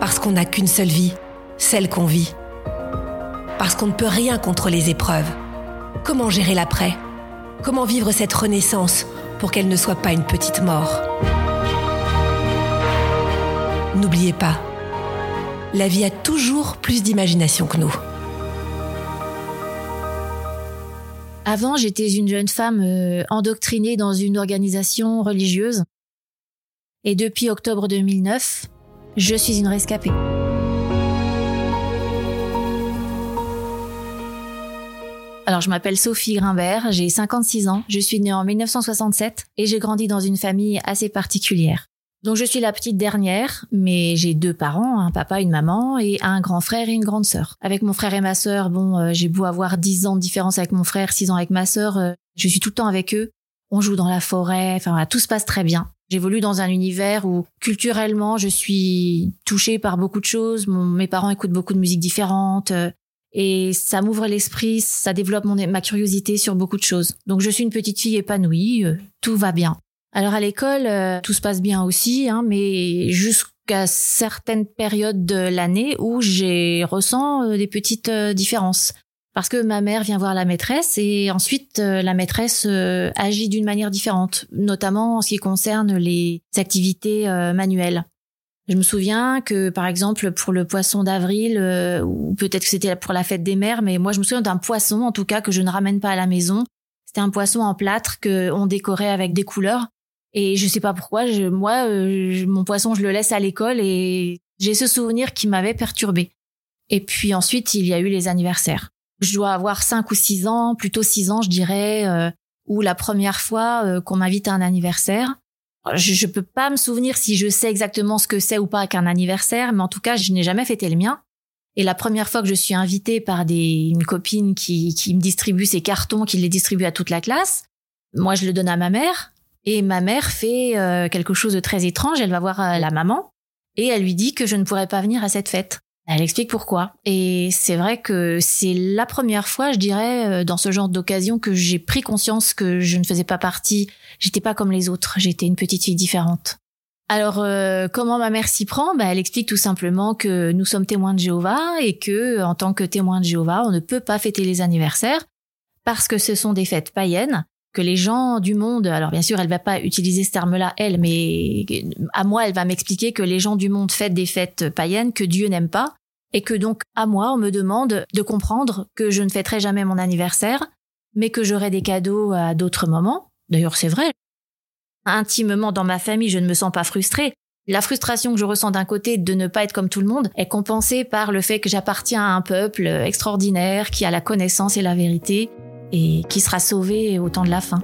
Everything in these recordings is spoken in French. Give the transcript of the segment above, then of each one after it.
Parce qu'on n'a qu'une seule vie, celle qu'on vit. Parce qu'on ne peut rien contre les épreuves. Comment gérer l'après? Comment vivre cette renaissance pour qu'elle ne soit pas une petite mort? N'oubliez pas, la vie a toujours plus d'imagination que nous. Avant, j'étais une jeune femme euh, endoctrinée dans une organisation religieuse. Et depuis octobre 2009, je suis une rescapée. Alors, je m'appelle Sophie Grimbert, j'ai 56 ans, je suis née en 1967 et j'ai grandi dans une famille assez particulière. Donc, je suis la petite dernière, mais j'ai deux parents, un papa, une maman et un grand frère et une grande sœur. Avec mon frère et ma sœur, bon, euh, j'ai beau avoir 10 ans de différence avec mon frère, 6 ans avec ma sœur, euh, je suis tout le temps avec eux. On joue dans la forêt, enfin, voilà, tout se passe très bien. J'évolue dans un univers où culturellement je suis touchée par beaucoup de choses. Mes parents écoutent beaucoup de musiques différentes euh, et ça m'ouvre l'esprit, ça développe ma curiosité sur beaucoup de choses. Donc je suis une petite fille épanouie, euh, tout va bien. Alors à l'école, euh, tout se passe bien aussi, hein, mais jusqu'à certaines périodes de l'année où j'ai ressens des petites différences parce que ma mère vient voir la maîtresse et ensuite euh, la maîtresse euh, agit d'une manière différente, notamment en ce qui concerne les activités euh, manuelles. Je me souviens que, par exemple, pour le poisson d'avril, ou peut-être que c'était pour la fête des mères, mais moi je me souviens d'un poisson, en tout cas, que je ne ramène pas à la maison. C'était un poisson en plâtre que on décorait avec des couleurs. Et je sais pas pourquoi, je, moi, mon poisson, je le laisse à l'école et j'ai ce souvenir qui m'avait perturbé. Et puis ensuite, il y a eu les anniversaires je dois avoir cinq ou six ans, plutôt six ans, je dirais, euh, ou la première fois euh, qu'on m'invite à un anniversaire. Je, je peux pas me souvenir si je sais exactement ce que c'est ou pas qu'un anniversaire, mais en tout cas, je n'ai jamais fêté le mien. Et la première fois que je suis invitée par des, une copine qui, qui me distribue ses cartons, qui les distribue à toute la classe, moi je le donne à ma mère, et ma mère fait euh, quelque chose de très étrange. Elle va voir la maman et elle lui dit que je ne pourrais pas venir à cette fête. Elle explique pourquoi. Et c'est vrai que c'est la première fois, je dirais, euh, dans ce genre d'occasion que j'ai pris conscience que je ne faisais pas partie, j'étais pas comme les autres, j'étais une petite fille différente. Alors, euh, comment ma mère s'y prend? Bah, Elle explique tout simplement que nous sommes témoins de Jéhovah et que, en tant que témoins de Jéhovah, on ne peut pas fêter les anniversaires parce que ce sont des fêtes païennes, que les gens du monde, alors bien sûr, elle va pas utiliser ce terme-là, elle, mais à moi, elle va m'expliquer que les gens du monde fêtent des fêtes païennes que Dieu n'aime pas et que donc à moi on me demande de comprendre que je ne fêterai jamais mon anniversaire, mais que j'aurai des cadeaux à d'autres moments. D'ailleurs c'est vrai. Intimement dans ma famille je ne me sens pas frustrée. La frustration que je ressens d'un côté de ne pas être comme tout le monde est compensée par le fait que j'appartiens à un peuple extraordinaire qui a la connaissance et la vérité et qui sera sauvé au temps de la fin.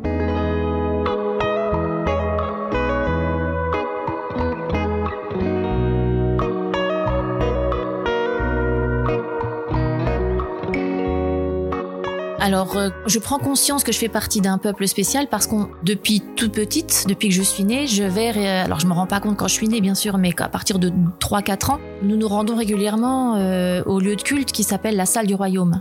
Alors, euh, je prends conscience que je fais partie d'un peuple spécial parce qu'on, depuis toute petite, depuis que je suis née, je vais, alors je me rends pas compte quand je suis née, bien sûr, mais à partir de 3-4 ans, nous nous rendons régulièrement euh, au lieu de culte qui s'appelle la salle du royaume.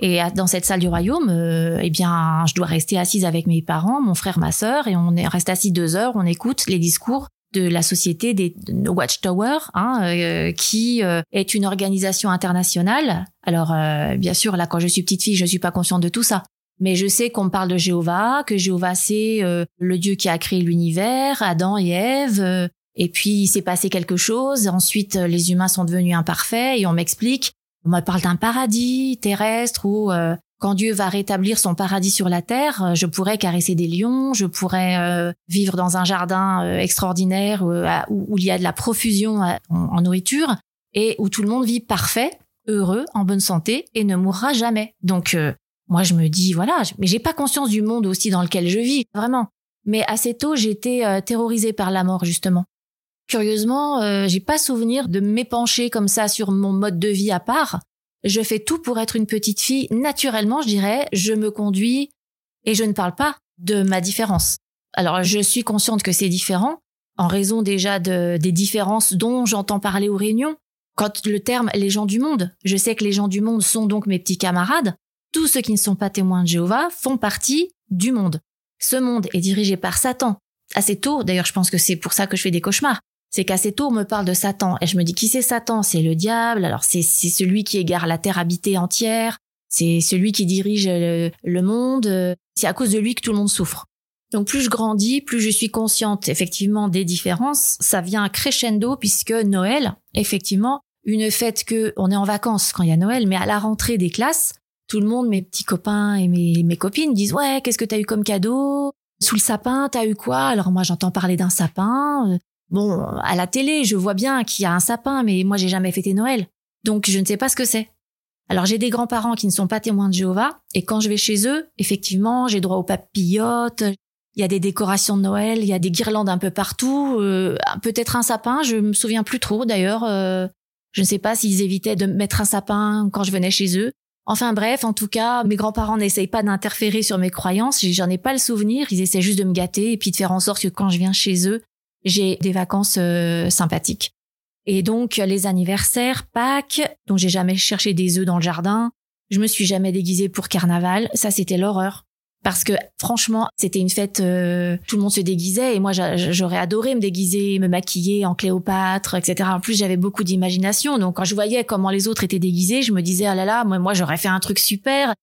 Et dans cette salle du royaume, euh, eh bien, je dois rester assise avec mes parents, mon frère, ma sœur, et on reste assis deux heures, on écoute les discours de la société des Watchtower, hein, euh, qui euh, est une organisation internationale. Alors, euh, bien sûr, là, quand je suis petite fille, je suis pas consciente de tout ça. Mais je sais qu'on me parle de Jéhovah, que Jéhovah c'est euh, le Dieu qui a créé l'univers, Adam et Ève. Euh, et puis il s'est passé quelque chose. Ensuite, les humains sont devenus imparfaits et on m'explique. On me parle d'un paradis terrestre où quand Dieu va rétablir son paradis sur la terre, je pourrais caresser des lions, je pourrais vivre dans un jardin extraordinaire où, il y a de la profusion en nourriture et où tout le monde vit parfait, heureux, en bonne santé et ne mourra jamais. Donc moi, je me dis, voilà, mais j'ai pas conscience du monde aussi dans lequel je vis, vraiment. Mais assez tôt, été euh, terrorisée par la mort, justement. Curieusement, euh, j'ai pas souvenir de m'épancher comme ça sur mon mode de vie à part. Je fais tout pour être une petite fille. Naturellement, je dirais, je me conduis et je ne parle pas de ma différence. Alors, je suis consciente que c'est différent, en raison déjà de, des différences dont j'entends parler aux réunions. Quand le terme les gens du monde, je sais que les gens du monde sont donc mes petits camarades, tous ceux qui ne sont pas témoins de Jéhovah font partie du monde. Ce monde est dirigé par Satan. Assez tôt, d'ailleurs je pense que c'est pour ça que je fais des cauchemars, c'est qu'assez tôt on me parle de Satan. Et je me dis qui c'est Satan? C'est le diable, alors c'est celui qui égare la terre habitée entière, c'est celui qui dirige le, le monde, c'est à cause de lui que tout le monde souffre. Donc plus je grandis, plus je suis consciente effectivement des différences, ça vient crescendo puisque Noël, effectivement, une fête que on est en vacances quand il y a Noël, mais à la rentrée des classes, tout le monde, mes petits copains et mes, mes copines disent ouais, qu'est-ce que t'as eu comme cadeau? Sous le sapin, t'as eu quoi? Alors moi, j'entends parler d'un sapin. Bon, à la télé, je vois bien qu'il y a un sapin, mais moi, j'ai jamais fêté Noël, donc je ne sais pas ce que c'est. Alors j'ai des grands-parents qui ne sont pas témoins de Jéhovah, et quand je vais chez eux, effectivement, j'ai droit aux papillotes. Il y a des décorations de Noël, il y a des guirlandes un peu partout, euh, peut-être un sapin, je me souviens plus trop d'ailleurs. Euh, je ne sais pas s'ils évitaient de mettre un sapin quand je venais chez eux. Enfin bref, en tout cas, mes grands-parents n'essayent pas d'interférer sur mes croyances, j'en ai pas le souvenir, ils essaient juste de me gâter et puis de faire en sorte que quand je viens chez eux, j'ai des vacances euh, sympathiques. Et donc les anniversaires, Pâques, dont j'ai jamais cherché des œufs dans le jardin, je me suis jamais déguisée pour carnaval, ça c'était l'horreur parce que franchement, c'était une fête, euh, tout le monde se déguisait et moi j'aurais adoré me déguiser, me maquiller en Cléopâtre, etc. En plus, j'avais beaucoup d'imagination, donc quand je voyais comment les autres étaient déguisés, je me disais ah là là, moi, moi j'aurais fait un truc super.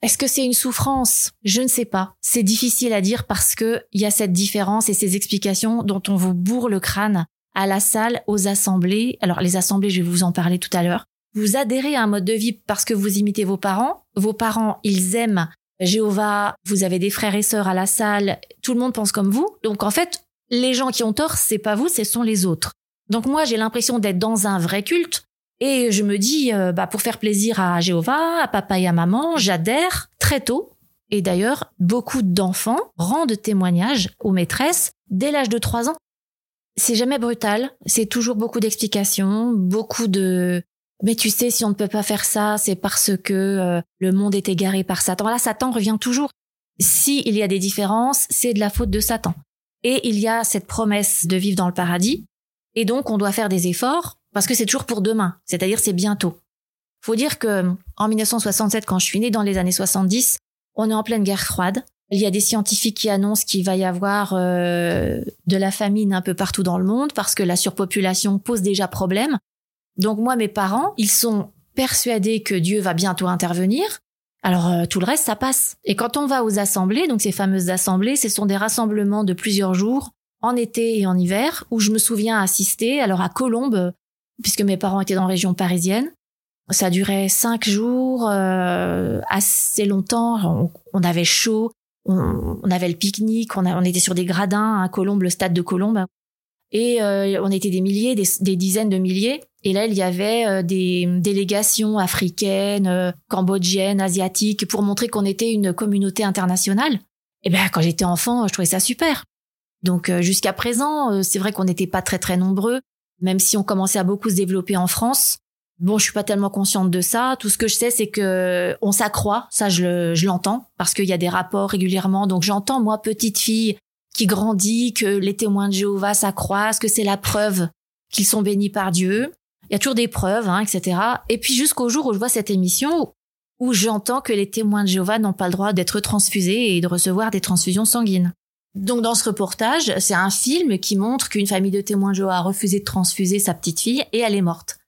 Est-ce que c'est une souffrance? Je ne sais pas. C'est difficile à dire parce que il y a cette différence et ces explications dont on vous bourre le crâne à la salle, aux assemblées. Alors les assemblées, je vais vous en parler tout à l'heure. Vous adhérez à un mode de vie parce que vous imitez vos parents. Vos parents, ils aiment Jéhovah, vous avez des frères et sœurs à la salle, tout le monde pense comme vous. Donc en fait, les gens qui ont tort, c'est pas vous, ce sont les autres. Donc moi, j'ai l'impression d'être dans un vrai culte et je me dis, euh, bah pour faire plaisir à Jéhovah, à papa et à maman, j'adhère très tôt. Et d'ailleurs, beaucoup d'enfants rendent témoignage aux maîtresses dès l'âge de 3 ans. C'est jamais brutal, c'est toujours beaucoup d'explications, beaucoup de mais tu sais, si on ne peut pas faire ça, c'est parce que euh, le monde est égaré par Satan. Là, Satan revient toujours. Si il y a des différences, c'est de la faute de Satan. Et il y a cette promesse de vivre dans le paradis. Et donc, on doit faire des efforts parce que c'est toujours pour demain. C'est-à-dire, c'est bientôt. Faut dire que en 1967, quand je suis née dans les années 70, on est en pleine guerre froide. Il y a des scientifiques qui annoncent qu'il va y avoir euh, de la famine un peu partout dans le monde parce que la surpopulation pose déjà problème. Donc moi, mes parents, ils sont persuadés que Dieu va bientôt intervenir. Alors euh, tout le reste, ça passe. Et quand on va aux assemblées, donc ces fameuses assemblées, ce sont des rassemblements de plusieurs jours, en été et en hiver, où je me souviens assister, alors à Colombes, puisque mes parents étaient dans la région parisienne. Ça durait cinq jours, euh, assez longtemps. On, avait chaud, on, avait le pique-nique, on, était sur des gradins à Colombes, le stade de Colombes. Et euh, on était des milliers, des, dizaines de milliers. Et là, il y avait euh, des délégations africaines, euh, cambodgiennes, asiatiques, pour montrer qu'on était une communauté internationale. Et ben, quand j'étais enfant, je trouvais ça super. Donc jusqu'à présent, c'est vrai qu'on n'était pas très très nombreux, même si on commençait à beaucoup se développer en France. Bon, je suis pas tellement consciente de ça. Tout ce que je sais, c'est que on s'accroît. Ça, je l'entends parce qu'il y a des rapports régulièrement. Donc j'entends moi, petite fille, qui grandit, que les témoins de Jéhovah s'accroissent, que c'est la preuve qu'ils sont bénis par Dieu. Il y a toujours des preuves, hein, etc. Et puis jusqu'au jour où je vois cette émission où j'entends que les témoins de Jéhovah n'ont pas le droit d'être transfusés et de recevoir des transfusions sanguines. Donc dans ce reportage, c'est un film qui montre qu'une famille de témoins Jéhovah a refusé de transfuser sa petite fille et elle est morte.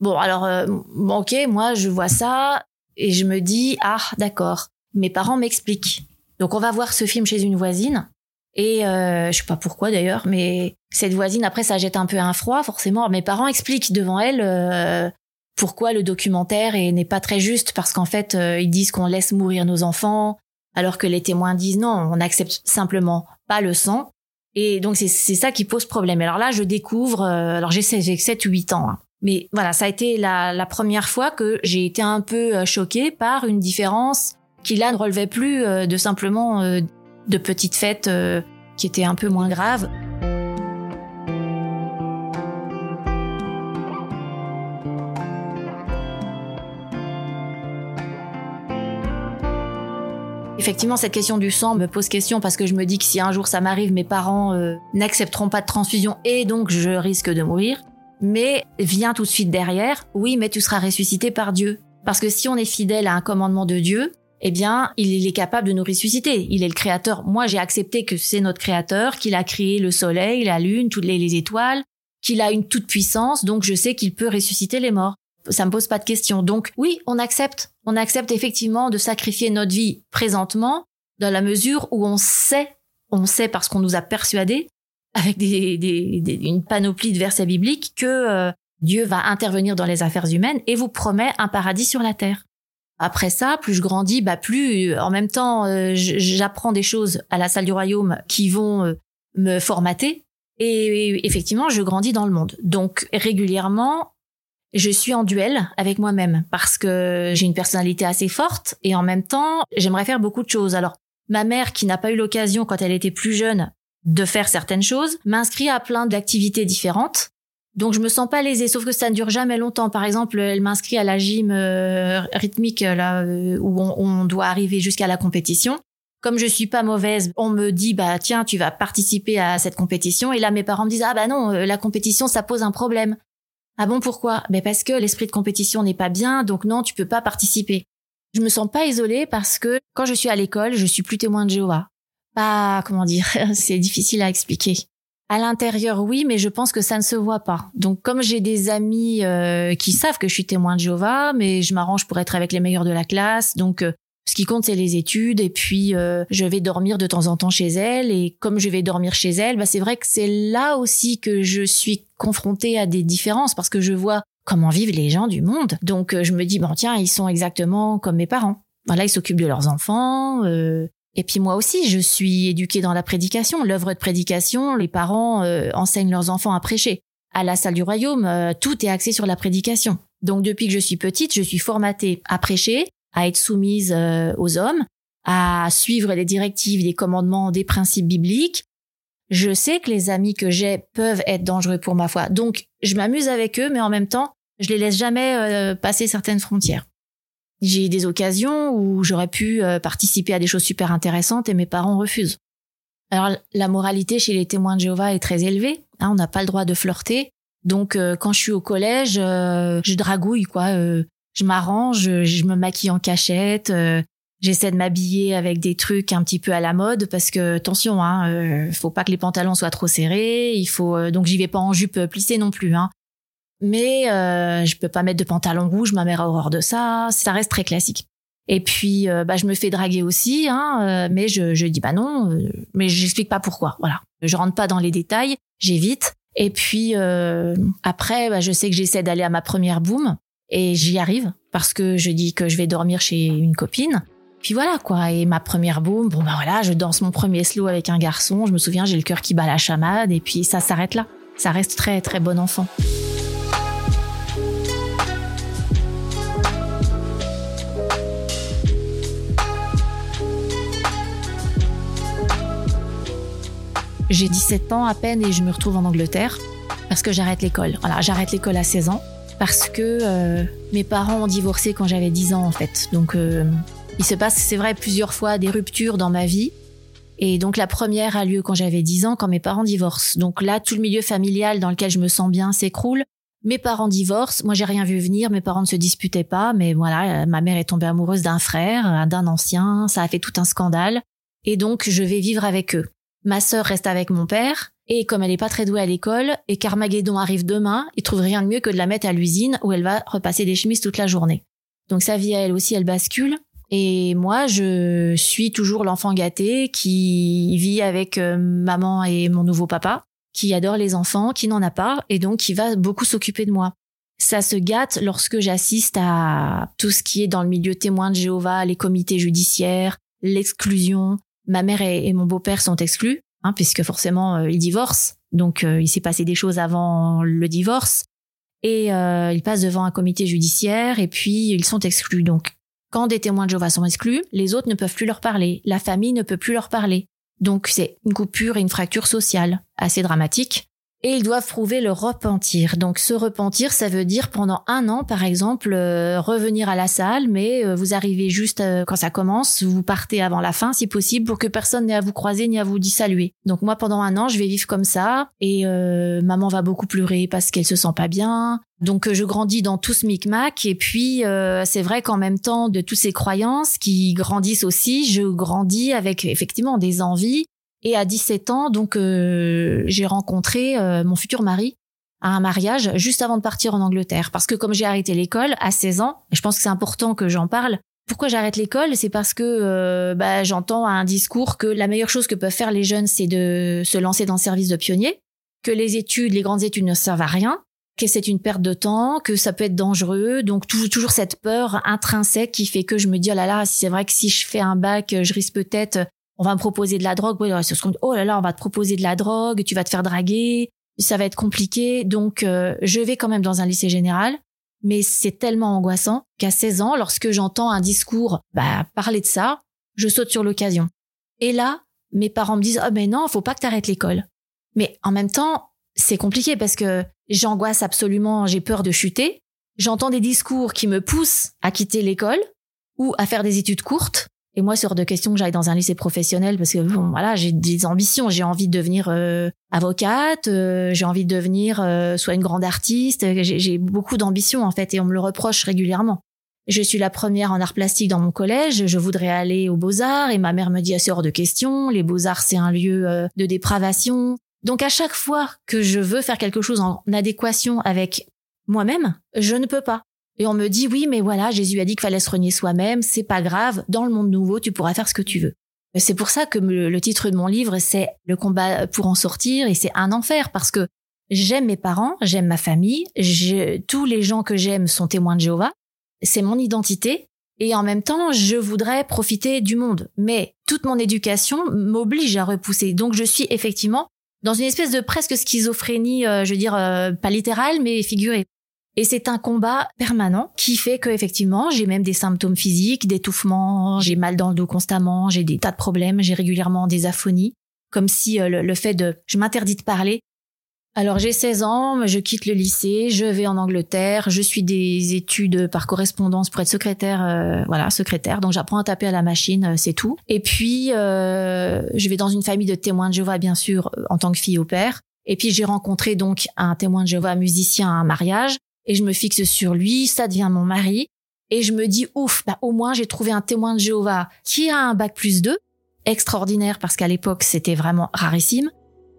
Bon alors, euh, ok, moi je vois ça et je me dis ah d'accord. mes parents m'expliquent. Donc on va voir ce film chez une voisine et euh, je sais pas pourquoi d'ailleurs, mais cette voisine après ça jette un peu un froid forcément. Mes parents expliquent devant elle euh, pourquoi le documentaire n'est pas très juste parce qu'en fait euh, ils disent qu'on laisse mourir nos enfants alors que les témoins disent non, on n'accepte simplement pas le sang. Et donc c'est ça qui pose problème. Alors là je découvre, euh, alors j'ai 7 ou 8 ans. Hein. Mais voilà, ça a été la, la première fois que j'ai été un peu euh, choquée par une différence qui là ne relevait plus de simplement de petites fêtes qui étaient un peu moins graves. Effectivement, cette question du sang me pose question parce que je me dis que si un jour ça m'arrive, mes parents euh, n'accepteront pas de transfusion et donc je risque de mourir. Mais vient tout de suite derrière, oui, mais tu seras ressuscité par Dieu. Parce que si on est fidèle à un commandement de Dieu, eh bien, il est capable de nous ressusciter. Il est le créateur. Moi, j'ai accepté que c'est notre créateur, qu'il a créé le soleil, la lune, toutes les, les étoiles, qu'il a une toute puissance, donc je sais qu'il peut ressusciter les morts ça me pose pas de question. Donc oui, on accepte. On accepte effectivement de sacrifier notre vie présentement dans la mesure où on sait, on sait parce qu'on nous a persuadés avec une panoplie de versets bibliques que euh, Dieu va intervenir dans les affaires humaines et vous promet un paradis sur la terre. Après ça, plus je grandis, bah plus en même temps euh, j'apprends des choses à la salle du royaume qui vont euh, me formater et effectivement je grandis dans le monde. Donc régulièrement je suis en duel avec moi-même parce que j'ai une personnalité assez forte et en même temps, j'aimerais faire beaucoup de choses. Alors, ma mère, qui n'a pas eu l'occasion quand elle était plus jeune de faire certaines choses, m'inscrit à plein d'activités différentes. Donc je me sens pas lésée, sauf que ça ne dure jamais longtemps. Par exemple, elle m'inscrit à la gym euh, rythmique là euh, où on, on, doit arriver jusqu'à la compétition. Comme je suis pas mauvaise, on me dit bah tiens tu vas participer à cette compétition et là mes parents me disent ah bah non euh, la compétition ça pose un problème. Ah bon, pourquoi? Mais parce que l'esprit de compétition n'est pas bien, donc non, tu peux pas participer. Je me sens pas isolée parce que quand je suis à l'école, je suis plus témoin de Jéhovah. Pas, comment dire, c'est difficile à expliquer. À l'intérieur, oui, mais je pense que ça ne se voit pas. Donc, comme j'ai des amis euh, qui savent que je suis témoin de Jéhovah, mais je m'arrange pour être avec les meilleurs de la classe, donc euh, ce qui compte, c'est les études. Et puis, euh, je vais dormir de temps en temps chez elle. Et comme je vais dormir chez elle, bah, c'est vrai que c'est là aussi que je suis confrontée à des différences parce que je vois comment vivent les gens du monde. Donc, euh, je me dis, bon, tiens, ils sont exactement comme mes parents. Voilà, ils s'occupent de leurs enfants. Euh, et puis moi aussi, je suis éduquée dans la prédication, l'œuvre de prédication. Les parents enseignent leurs enfants à prêcher. À la salle du royaume, tout est axé sur la prédication. Donc depuis que je suis petite, je suis formatée à prêcher, à être soumise euh, aux hommes, à suivre les directives, les commandements, des principes bibliques. Je sais que les amis que j'ai peuvent être dangereux pour ma foi. Donc, je m'amuse avec eux, mais en même temps, je les laisse jamais euh, passer certaines frontières. J'ai des occasions où j'aurais pu euh, participer à des choses super intéressantes et mes parents refusent. Alors, la moralité chez les témoins de Jéhovah est très élevée. Hein, on n'a pas le droit de flirter. Donc, quand je suis au collège, je dragouille, quoi je m'arrange, je, me maquille en cachette, euh, j'essaie de m'habiller avec des trucs un petit peu à la mode parce que attention, hein, euh, faut pas que les pantalons soient trop serrés, il faut euh, donc j'y vais pas en jupe plissée non plus, hein. Mais euh, je peux pas mettre de pantalon rouge, ma mère a horreur de ça, ça reste très classique. Et puis bah je me fais draguer aussi, hein, mais je, je dis bah non, mais j'explique pas pourquoi. Voilà, je rentre pas dans les détails, j'évite. Et puis après, bah, je sais que j'essaie d'aller à ma première boom. Et j'y arrive parce que je dis que je vais dormir chez une copine. Puis voilà quoi, et ma première boum, bon ben voilà, je danse mon premier slow avec un garçon, je me souviens, j'ai le cœur qui bat la chamade, et puis ça s'arrête là. Ça reste très très bon enfant. J'ai 17 ans à peine et je me retrouve en Angleterre parce que j'arrête l'école. Voilà, j'arrête l'école à 16 ans parce que euh, mes parents ont divorcé quand j'avais 10 ans en fait. Donc euh, il se passe, c'est vrai, plusieurs fois des ruptures dans ma vie. Et donc la première a lieu quand j'avais 10 ans, quand mes parents divorcent. Donc là, tout le milieu familial dans lequel je me sens bien s'écroule. Mes parents divorcent, moi j'ai rien vu venir, mes parents ne se disputaient pas, mais voilà, ma mère est tombée amoureuse d'un frère, d'un ancien, ça a fait tout un scandale. Et donc je vais vivre avec eux. Ma sœur reste avec mon père, et comme elle n'est pas très douée à l'école et qu'Armageddon arrive demain, il trouve rien de mieux que de la mettre à l'usine où elle va repasser des chemises toute la journée. Donc sa vie à elle aussi, elle bascule. Et moi, je suis toujours l'enfant gâté qui vit avec euh, maman et mon nouveau papa, qui adore les enfants, qui n'en a pas, et donc qui va beaucoup s'occuper de moi. Ça se gâte lorsque j'assiste à tout ce qui est dans le milieu témoin de Jéhovah, les comités judiciaires, l'exclusion. Ma mère et, mon beau-père sont exclus, hein, puisque forcément euh, ils divorcent. Donc euh, il s'est passé des choses avant le divorce. Et euh, ils passent devant un comité judiciaire et puis ils sont exclus. Donc quand des témoins de Jéhovah sont exclus, les autres ne peuvent plus leur parler. La famille ne peut plus leur parler. Donc c'est une coupure et une fracture sociale assez dramatique et ils doivent prouver le repentir. Donc se repentir, ça veut dire pendant un an, par exemple, euh, revenir à la salle, mais euh, vous arrivez juste euh, quand ça commence, vous partez avant la fin, si possible, pour que personne n'ait à vous croiser ni à vous saluer. Donc moi, pendant un an, je vais vivre comme ça, et maman va beaucoup pleurer parce qu'elle se sent pas bien. Donc je grandis dans tout ce micmac, et puis c'est vrai qu'en même temps de toutes ces croyances qui grandissent aussi, je grandis avec effectivement des envies et à 17 ans, donc euh, j'ai rencontré euh, mon futur mari à un mariage juste avant de partir en Angleterre. Parce que comme j'ai arrêté l'école à 16 ans, et je pense que c'est important que j'en parle, pourquoi j'arrête l'école? C'est parce que euh, bah, j'entends un discours que la meilleure chose que peuvent faire les jeunes, c'est de se lancer dans le service de pionnier, que les études, les grandes études ne servent à rien, que c'est une perte de temps, que ça peut être dangereux. Donc toujours cette peur intrinsèque qui fait que je me dis oh là là, c'est vrai que si je fais un bac, je risque peut-être on va me proposer de la drogue. Ouais, oh là là, on va te proposer de la drogue, tu vas te faire draguer, ça va être compliqué. Donc, euh, je vais quand même dans un lycée général, mais c'est tellement angoissant qu'à 16 ans, lorsque j'entends un discours bah, parler de ça, je saute sur l'occasion. Et là, mes parents me disent, oh mais non, faut pas que tu arrêtes l'école. Mais en même temps, c'est compliqué parce que j'angoisse absolument, j'ai peur de chuter. J'entends des discours qui me poussent à quitter l'école ou à faire des études courtes. Et moi, c'est hors de question que j'aille dans un lycée professionnel parce que bon, voilà, j'ai des ambitions. J'ai envie de devenir euh, avocate, euh, j'ai envie de devenir euh, soit une grande artiste. J'ai beaucoup d'ambitions en fait, et on me le reproche régulièrement. Je suis la première en art plastique dans mon collège. Je voudrais aller aux beaux arts et ma mère me dit ah, c'est hors de question. Les beaux arts c'est un lieu de dépravation. Donc à chaque fois que je veux faire quelque chose en adéquation avec moi-même, je ne peux pas. Et on me dit oui, mais voilà, Jésus a dit qu'il fallait se renier soi-même, c'est pas grave, dans le monde nouveau, tu pourras faire ce que tu veux. C'est pour ça que le, titre de mon livre, c'est Le combat pour en sortir, et c'est un enfer, parce que j'aime mes parents, j'aime ma famille, tous les gens que j'aime sont témoins de Jéhovah, c'est mon identité, et en même temps, je voudrais profiter du monde. Mais toute mon éducation m'oblige à repousser. Donc je suis effectivement dans une espèce de presque schizophrénie, euh, je veux dire, euh, pas littérale, mais figurée. Et c'est un combat permanent qui fait que effectivement, j'ai même des symptômes physiques, d'étouffement, j'ai mal dans le dos constamment, j'ai des tas de problèmes, j'ai régulièrement des aphonies, comme si euh, le, fait de je m'interdis de parler. Alors j'ai 16 ans, je quitte le lycée, je vais en Angleterre, je suis des études par correspondance pour être secrétaire, euh, voilà, secrétaire. Donc j'apprends à taper à la machine, euh, c'est tout. Et puis je vais dans une famille de témoins de Jéhovah, bien sûr, en tant que fille au père. Et puis j'ai rencontré donc un témoin de Jéhovah musicien à un mariage et je me fixe sur lui, ça devient mon mari. Et je me dis, ouf, bah, au moins j'ai trouvé un témoin de Jéhovah qui a un bac plus 2, extraordinaire parce qu'à l'époque c'était vraiment rarissime.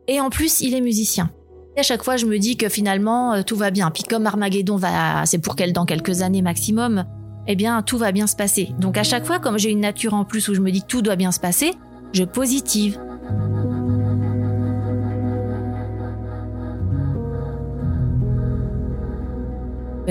Et en plus, il est musicien. Et à chaque fois, je me dis que finalement, euh, tout va bien. Puis comme Armageddon va, c'est pour qu'elle dans quelques années maximum, eh bien, tout va bien se passer. Donc à chaque fois, comme j'ai une nature en plus où je me dis tout doit bien se passer, je positive.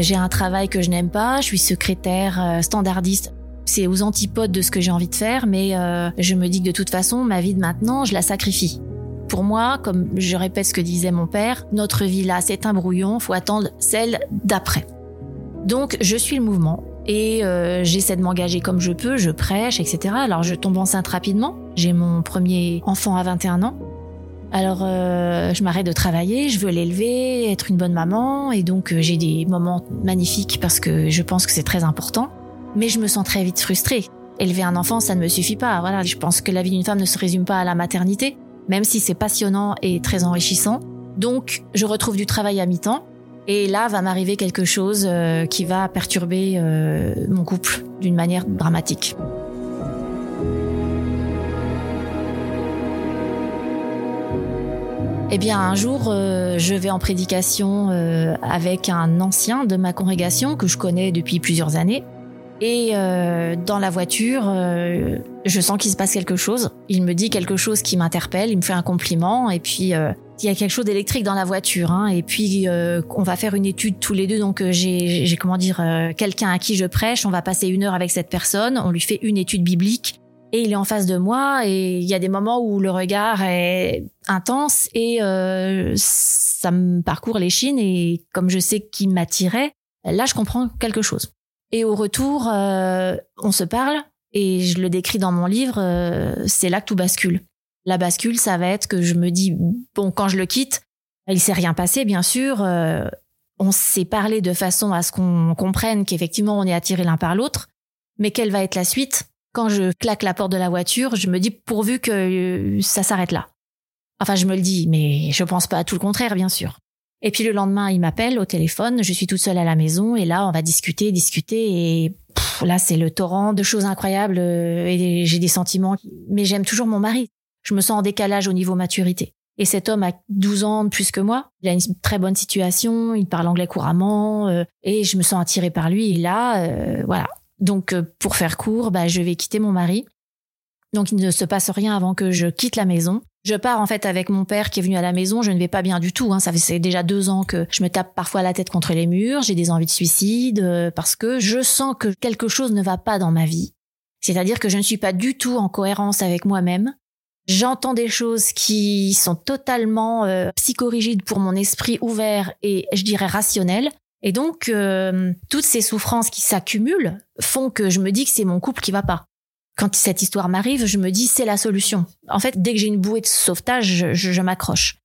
J'ai un travail que je n'aime pas, je suis secrétaire euh, standardiste. C'est aux antipodes de ce que j'ai envie de faire, mais euh, je me dis que de toute façon, ma vie de maintenant, je la sacrifie. Pour moi, comme je répète ce que disait mon père, notre vie là, c'est un brouillon, faut attendre celle d'après. Donc, je suis le mouvement et euh, j'essaie de m'engager comme je peux, je prêche, etc. Alors, je tombe enceinte rapidement. J'ai mon premier enfant à 21 ans. Alors, euh, je m'arrête de travailler, je veux l'élever, être une bonne maman, et donc euh, j'ai des moments magnifiques parce que je pense que c'est très important. Mais je me sens très vite frustrée. Élever un enfant, ça ne me suffit pas. Voilà, je pense que la vie d'une femme ne se résume pas à la maternité, même si c'est passionnant et très enrichissant. Donc, je retrouve du travail à mi-temps, et là va m'arriver quelque chose euh, qui va perturber mon couple d'une manière dramatique. Eh bien, un jour, euh, je vais en prédication euh, avec un ancien de ma congrégation que je connais depuis plusieurs années. Et euh, dans la voiture, euh, je sens qu'il se passe quelque chose. Il me dit quelque chose qui m'interpelle, il me fait un compliment, et puis euh, il y a quelque chose d'électrique dans la voiture. Hein, et puis on va faire une étude tous les deux. Donc j'ai, j'ai comment dire, quelqu'un à qui je prêche. On va passer une heure avec cette personne. On lui fait une étude biblique. Et il est en face de moi. Et il y a des moments où le regard est intense et ça me parcourt les chines. Et comme je sais qu'il m'attirait, là je comprends quelque chose. Et au retour, euh, on se parle et je le décris dans mon livre, euh, c'est là que tout bascule. La bascule, ça va être que je me dis, bon, quand je le quitte, il s'est rien passé, bien sûr. Euh, on s'est parlé de façon à ce qu'on comprenne qu'effectivement on est attiré l'un par l'autre. Mais quelle va être la suite? Quand je claque la porte de la voiture, je me dis pourvu que ça s'arrête là. Enfin, je me le dis, mais je pense pas à tout le contraire, bien sûr. Et puis le lendemain, il m'appelle au téléphone, je suis toute seule à la maison et là, on va discuter, discuter et là, c'est le torrent de choses incroyables euh, et j'ai des sentiments. Mais j'aime toujours mon mari. Je me sens en décalage au niveau maturité. Et cet homme a 12 ans de plus que moi. Il a une très bonne situation, il parle anglais couramment euh, et je me sens attirée par lui. Et là, euh, voilà. Donc, pour faire court, bah, je vais quitter mon mari. Donc, il ne se passe rien avant que je quitte la maison. Je pars en fait avec mon père qui est venu à la maison. Je ne vais pas bien du tout. Hein. Ça fait déjà deux ans que je me tape parfois la tête contre les murs. J'ai des envies de suicide euh, parce que je sens que quelque chose ne va pas dans ma vie. C'est-à-dire que je ne suis pas du tout en cohérence avec moi-même. J'entends des choses qui sont totalement euh, psychorigides pour mon esprit ouvert et je dirais rationnel. Et donc, euh, toutes ces souffrances qui s'accumulent font que je me dis que c'est mon couple qui va pas quand cette histoire m'arrive, je me dis c'est la solution. En fait, dès que j'ai une bouée de sauvetage, je, je, m'accroche.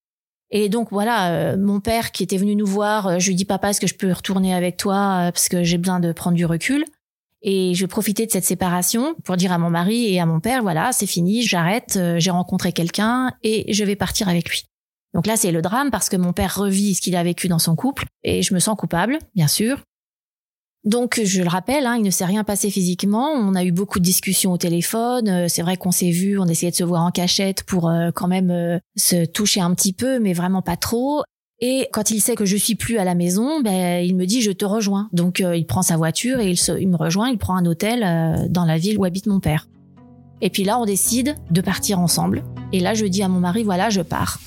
Et donc voilà, euh, mon père qui était venu nous voir, euh, je lui dis papa, est-ce que je peux retourner avec toi euh, parce que j'ai besoin de prendre du recul. Et je profiter de cette séparation pour dire à mon mari et à mon père, voilà, c'est fini, j'arrête, j'ai rencontré quelqu'un et je vais partir avec lui. Donc là, c'est le drame parce que mon père revit ce qu'il a vécu dans son couple et je me sens coupable, bien sûr. Donc, je le rappelle, hein, il ne s'est rien passé physiquement. On a eu beaucoup de discussions au téléphone. Euh, c'est vrai qu'on s'est vu, on essayait de se voir en cachette pour euh, quand même euh, se toucher un petit peu, mais vraiment pas trop. Et quand il sait que je suis plus à la maison, ben, il me dit je te rejoins. Donc, il prend sa voiture et il, il, me rejoint. Il prend un hôtel dans la ville où habite mon père. Et puis là, on décide de partir ensemble. Et là, je dis à mon mari voilà, je pars.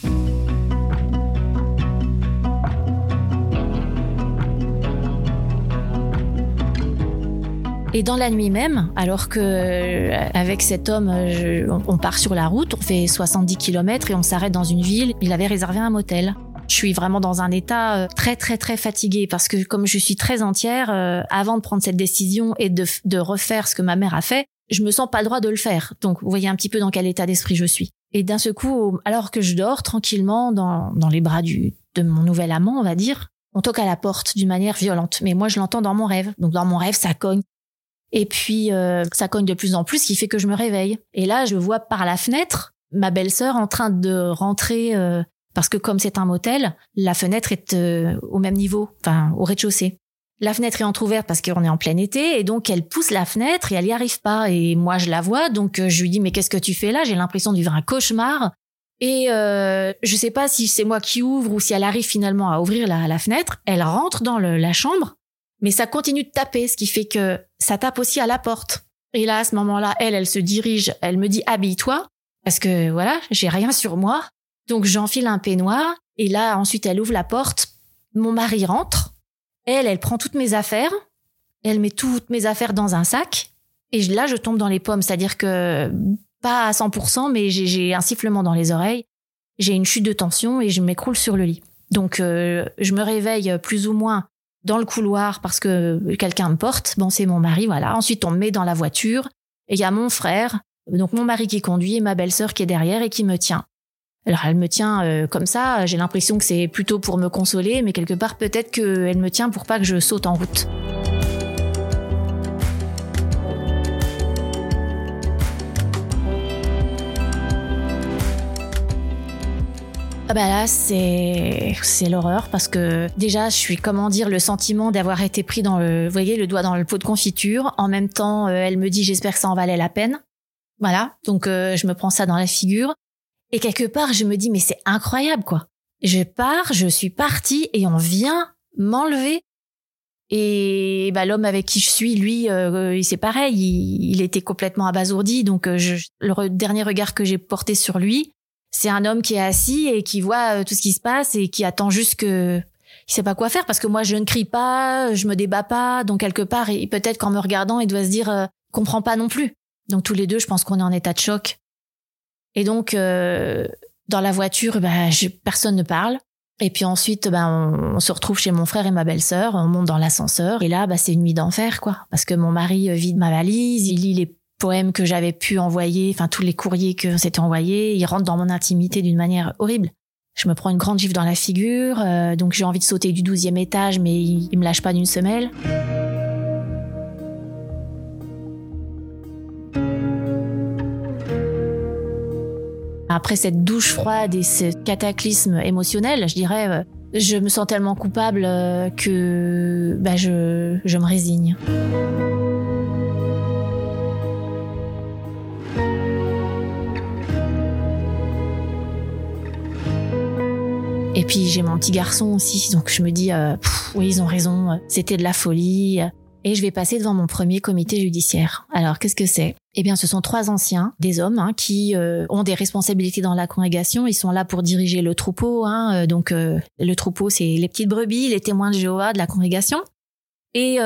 Et dans la nuit même, alors que euh, avec cet homme, on part sur la route, on fait 70 km et on s'arrête dans une ville, il avait réservé un motel. Je suis vraiment dans un état euh, très très très fatigué parce que comme je suis très entière, euh, avant de prendre cette décision et de, de refaire ce que ma mère a fait, je me sens pas droit de le faire. Donc vous voyez un petit peu dans quel état d'esprit je suis. Et d'un seul coup, alors que je dors tranquillement dans, dans les bras du, de mon nouvel amant, on va dire, on toque à la porte d'une manière violente. Mais moi, je l'entends dans mon rêve. Donc dans mon rêve, ça cogne. Et puis euh, ça cogne de plus en plus, ce qui fait que je me réveille. Et là, je vois par la fenêtre ma belle-sœur en train de rentrer euh, parce que comme c'est un motel, la fenêtre est euh, au même niveau, enfin au rez-de-chaussée. La fenêtre est entrouverte parce qu'on est en plein été et donc elle pousse la fenêtre et elle y arrive pas et moi je la vois donc je lui dis mais qu'est-ce que tu fais là? J'ai l'impression de vivre un cauchemar et euh, je sais pas si c'est moi qui ouvre ou si elle arrive finalement à ouvrir la, fenêtre. Elle rentre dans la chambre mais ça continue de taper, ce qui fait que ça tape aussi à la porte. Et là, à ce moment-là, elle, elle se dirige, elle me dit habille-toi, parce que voilà, j'ai rien sur moi. Donc j'enfile un peignoir, et là, ensuite, elle ouvre la porte. Mon mari rentre. Elle, elle prend toutes mes affaires. Elle met toutes mes affaires dans un sac. Et là, je tombe dans les pommes, c'est-à-dire que pas à 100%, mais j'ai un sifflement dans les oreilles. J'ai une chute de tension et je m'écroule sur le lit. Donc, euh, je me réveille plus ou moins dans le couloir parce que quelqu'un me porte. Bon, c'est mon mari, voilà. Ensuite, on me met dans la voiture et il y a mon frère, donc mon mari qui conduit et ma belle-sœur qui est derrière et qui me tient. Alors elle me tient euh, comme ça, j'ai l'impression que c'est plutôt pour me consoler, mais quelque part peut-être qu'elle me tient pour pas que je saute en route. Bah là, c'est c'est l'horreur parce que déjà, je suis comment dire le sentiment d'avoir été pris dans le, vous voyez, le doigt dans le pot de confiture. En même temps, euh, elle me dit j'espère que ça en valait la peine. Voilà, donc euh, je me prends ça dans la figure et quelque part, je me dis mais c'est incroyable quoi. Je pars, je suis partie et on vient m'enlever Et bah, l'homme avec qui je suis, lui, euh, c'est pareil, il, était complètement abasourdi. Donc euh, je, le dernier regard que j'ai porté sur lui, c'est un homme qui est assis et qui voit euh, tout ce qui se passe et qui attend juste que il sait pas quoi faire parce que moi je ne crie pas, je me débat pas, donc quelque part et peut-être qu'en me regardant il doit se dire euh, comprend pas non plus. Donc tous les deux, je pense qu'on est en état de choc. Et donc dans la voiture, bah, je, personne ne parle. Et puis ensuite, ben, on, se retrouve chez mon frère et ma belle-sœur, on monte dans l'ascenseur, et là, bah, c'est une nuit d'enfer, quoi. Parce que mon mari euh, vide ma valise, il lit les poèmes que j'avais pu envoyer, enfin tous les courriers que s'était envoyés, il rentre dans mon intimité d'une manière horrible. Je me prends une grande gifle dans la figure, euh, donc j'ai envie de sauter du douzième étage, mais il, il me lâche pas d'une semelle. Après cette douche froide et ce cataclysme émotionnel, je dirais, euh, je me sens tellement coupable euh, que bah, je me résigne. Et puis j'ai mon petit garçon aussi, donc je me dis, euh, oui, ils ont raison, c'était de la folie et je vais passer devant mon premier comité judiciaire. Alors, qu'est-ce que c'est? Eh bien, ce sont trois anciens, des hommes, hein, qui euh, ont des responsabilités dans la congrégation. Ils sont là pour diriger le troupeau. Hein, euh, donc, euh, le troupeau, c'est les petites brebis, les témoins de Jéhovah de la congrégation. Et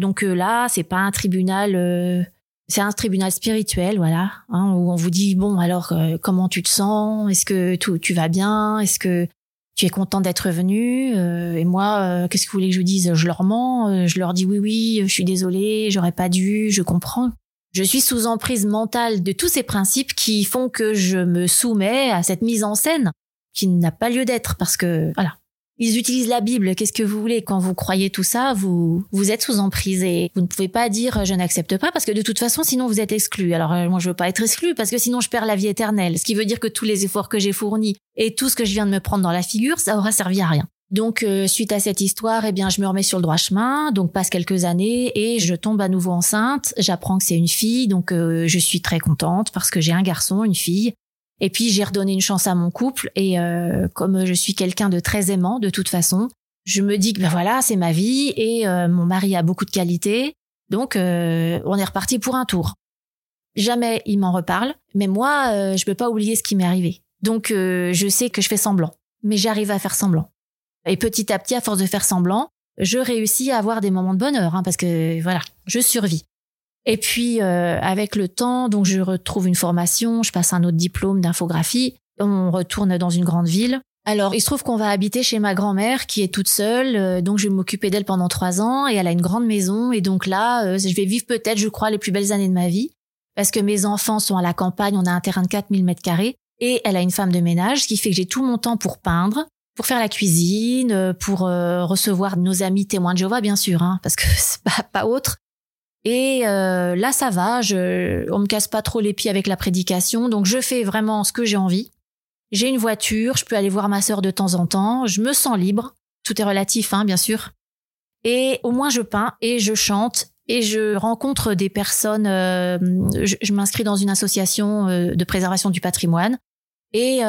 donc là, c'est pas un tribunal c'est un tribunal spirituel, voilà, hein, où on vous dit bon alors comment tu te sens, est-ce que tout, tu vas bien, est-ce que tu es content d'être venu euh, et moi euh, qu'est-ce que vous voulez que je dise? Je leur mens euh, je leur dis oui oui je suis désolée j'aurais pas dû je comprends. Je suis sous emprise mentale de tous ces principes qui font que je me soumets à cette mise en scène qui n'a pas lieu d'être parce que voilà ils utilisent la Bible. Qu'est-ce que vous voulez? Quand vous croyez tout ça, vous vous êtes sous emprise et vous ne pouvez pas dire je n'accepte pas parce que de toute façon, sinon vous êtes exclu. Alors moi, je veux pas être exclu parce que sinon je perds la vie éternelle. Ce qui veut dire que tous les efforts que j'ai fournis et tout ce que je viens de me prendre dans la figure, ça aura servi à rien. Donc euh, suite à cette histoire, eh bien je me remets sur le droit chemin. Donc passe quelques années et je tombe à nouveau enceinte. J'apprends que c'est une fille, donc euh, je suis très contente parce que j'ai un garçon, une fille. Et puis j'ai redonné une chance à mon couple et euh, comme je suis quelqu'un de très aimant de toute façon, je me dis que ben voilà c'est ma vie et euh, mon mari a beaucoup de qualités, donc euh, on est reparti pour un tour. Jamais il m'en reparle, mais moi je peux pas oublier ce qui m'est arrivé. Donc je sais que je fais semblant, mais j'arrive à faire semblant. Et petit à petit, à force de faire semblant, je réussis à avoir des moments de bonheur, hein, parce que voilà, je survis. Et puis euh, avec le temps, donc je retrouve une formation, je passe un autre diplôme d'infographie, on retourne dans une grande ville. Alors il se trouve qu'on va habiter chez ma grand-mère qui est toute seule, euh, donc je vais m'occuper d'elle pendant trois ans et elle a une grande maison et donc là euh, je vais vivre peut-être, je crois, les plus belles années de ma vie parce que mes enfants sont à la campagne, on a un terrain de 4000 mètres carrés et elle a une femme de ménage, ce qui fait que j'ai tout mon temps pour peindre, pour faire la cuisine, pour recevoir nos amis témoins de Jéhovah bien sûr, hein, parce que c'est pas, pas autre. Et euh, là, ça va. Je, on me casse pas trop les pieds avec la prédication, donc je fais vraiment ce que j'ai envie. J'ai une voiture, je peux aller voir ma sœur de temps en temps. Je me sens libre. Tout est relatif, hein, bien sûr. Et au moins, je peins et je chante et je rencontre des personnes. Euh, je, m'inscris dans une association euh, de préservation du patrimoine. Et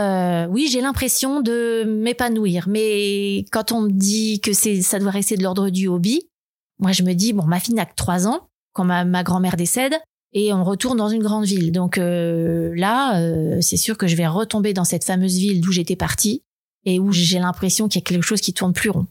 oui, j'ai l'impression de m'épanouir. Mais quand on me dit que c'est, ça doit rester de l'ordre du hobby, moi je me dis bon, ma fille n'a que trois ans quand ma, grand-mère décède et on retourne dans une grande ville. Donc euh, là, euh, c'est sûr que je vais retomber dans cette fameuse ville d'où j'étais partie et où j'ai l'impression qu'il y a quelque chose qui tourne plus rond.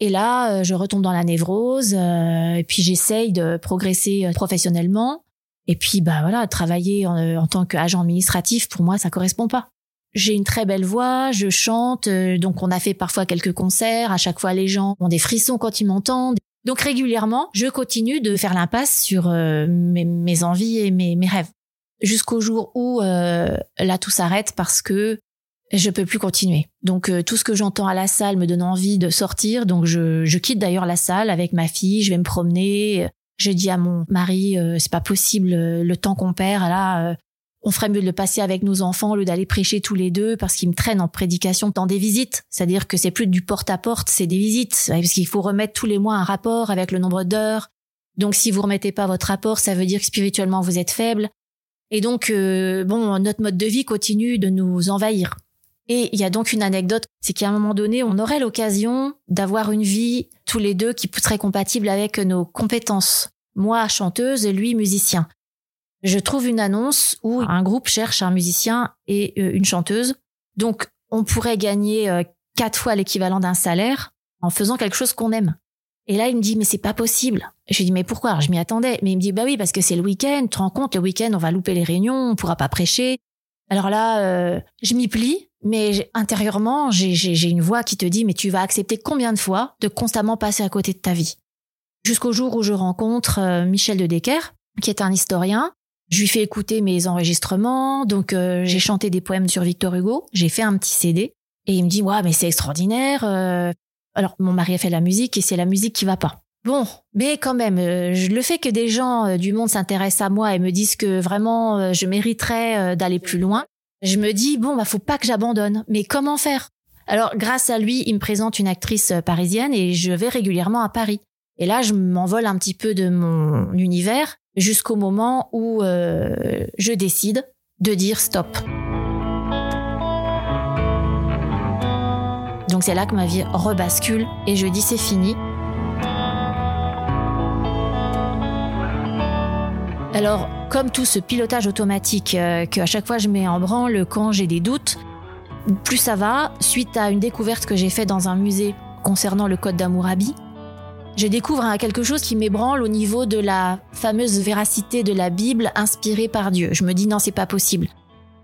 Et là, euh, je retombe dans la névrose et puis j'essaye de progresser professionnellement. Et puis bah voilà, travailler en, en tant qu'agent administratif pour moi ça correspond pas. J'ai une très belle voix, je chante, donc on a fait parfois quelques concerts. À chaque fois, les gens ont des frissons quand ils m'entendent. Donc régulièrement, je continue de faire l'impasse sur euh, mes, envies et mes, rêves. Jusqu'au jour où euh, là tout s'arrête parce que je peux plus continuer. Donc euh, tout ce que j'entends à la salle me donne envie de sortir. Donc je, je quitte d'ailleurs la salle avec ma fille. Je vais me promener. Je dis à mon mari, c'est pas possible le temps qu'on perd là on ferait mieux de le passer avec nos enfants au lieu d'aller prêcher tous les deux parce qu'ils me traînent en prédication dans des visites. C'est-à-dire que c'est plus du porte-à-porte, c'est des visites. Parce qu'il faut remettre tous les mois un rapport avec le nombre d'heures. Donc si vous remettez pas votre rapport, ça veut dire que spirituellement vous êtes faible. Et donc, euh, bon, notre mode de vie continue de nous envahir. Et il y a donc une anecdote, c'est qu'à un moment donné, on aurait l'occasion d'avoir une vie tous les deux qui serait compatible avec nos compétences. Moi, chanteuse, lui, musicien. Je trouve une annonce où un groupe cherche un musicien et euh, une chanteuse. Donc, on pourrait gagner euh, quatre fois l'équivalent d'un salaire en faisant quelque chose qu'on aime. Et là, il me dit, mais c'est pas possible. Je lui dis, mais pourquoi? Je m'y attendais. Mais il me dit, bah oui, parce que c'est le week-end. Tu te rends compte, le week-end, on va louper les réunions, on pourra pas prêcher. Alors là, euh, je m'y plie, mais intérieurement, j'ai une voix qui te dit, mais tu vas accepter combien de fois de constamment passer à côté de ta vie? Jusqu'au jour où je rencontre Michel de Decker, qui est un historien. Je lui fais écouter mes enregistrements, donc euh, j'ai chanté des poèmes sur Victor Hugo, j'ai fait un petit CD, et il me dit, ouais, mais c'est extraordinaire. Alors, mon mari a fait la musique et c'est la musique qui va pas. Bon, mais quand même, euh, le fait que des gens euh, du monde s'intéressent à moi et me disent que vraiment euh, je mériterais d'aller plus loin, je me dis bon bah faut pas que j'abandonne. Mais comment faire? Alors grâce à lui, il me présente une actrice parisienne et je vais régulièrement à Paris. Et là, je m'envole un petit peu de mon univers jusqu'au moment où je décide de dire stop. Donc c'est là que ma vie rebascule et je dis c'est fini. Alors, comme tout ce pilotage automatique euh, qu'à chaque fois je mets en branle quand j'ai des doutes, plus ça va, suite à une découverte que j'ai faite dans un musée concernant le code d'Amourabi, je découvre hein, quelque chose qui m'ébranle au niveau de la fameuse véracité de la Bible inspirée par Dieu. Je me dis non, c'est pas possible.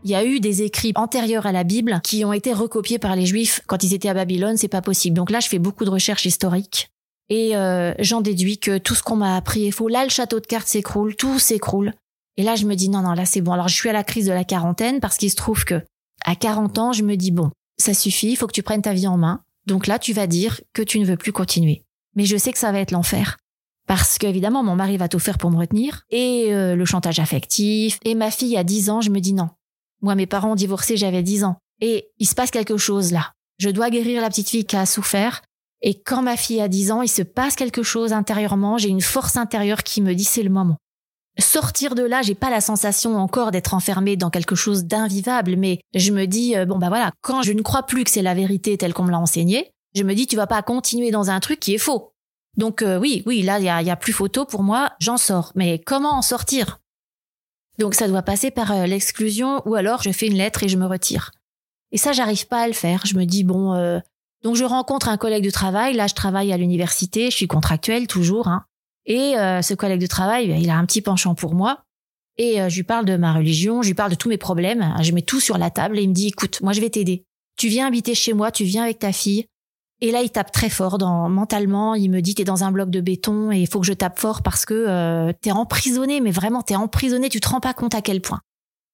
Il y a eu des écrits antérieurs à la Bible qui ont été recopiés par les Juifs quand ils étaient à Babylone, c'est pas possible. Donc là, je fais beaucoup de recherches historiques et euh, j'en déduis que tout ce qu'on m'a appris est faux. Là, le château de cartes s'écroule, tout s'écroule. Et là, je me dis non, non, là c'est bon. Alors je suis à la crise de la quarantaine parce qu'il se trouve que à 40 ans, je me dis bon, ça suffit, il faut que tu prennes ta vie en main. Donc là, tu vas dire que tu ne veux plus continuer. Mais je sais que ça va être l'enfer. Parce qu'évidemment, mon mari va tout faire pour me retenir, et euh, le chantage affectif, et ma fille à 10 ans, je me dis non, moi, mes parents ont divorcé, j'avais 10 ans. Et il se passe quelque chose là. Je dois guérir la petite fille qui a souffert. Et quand ma fille a 10 ans, il se passe quelque chose intérieurement. J'ai une force intérieure qui me dit c'est le moment. Sortir de là, j'ai pas la sensation encore d'être enfermée dans quelque chose d'invivable, mais je me dis, euh, bon bah voilà, quand je ne crois plus que c'est la vérité telle qu'on me l'a enseigné, je me dis, tu vas pas continuer dans un truc qui est faux. Donc euh, oui, oui, là, il y a, plus photo pour moi, j'en sors. Mais comment en sortir? Donc ça doit passer par euh, l'exclusion ou alors je fais une lettre et je me retire. Et ça, j'arrive pas à le faire. Je me dis bon, euh... donc je rencontre un collègue de travail. Là, je travaille à l'université, je suis contractuelle toujours. Hein. Et ce collègue de travail, il a un petit penchant pour moi. Et je lui parle de ma religion, je lui parle de tous mes problèmes. Je mets tout sur la table et il me dit écoute, moi je vais t'aider. Tu viens habiter chez moi, tu viens avec ta fille. Et là, il tape très fort dans mentalement. Il me dit t'es dans un bloc de béton et il faut que je tape fort parce que euh, t'es emprisonné, mais vraiment t'es emprisonné. Tu te rends pas compte à quel point.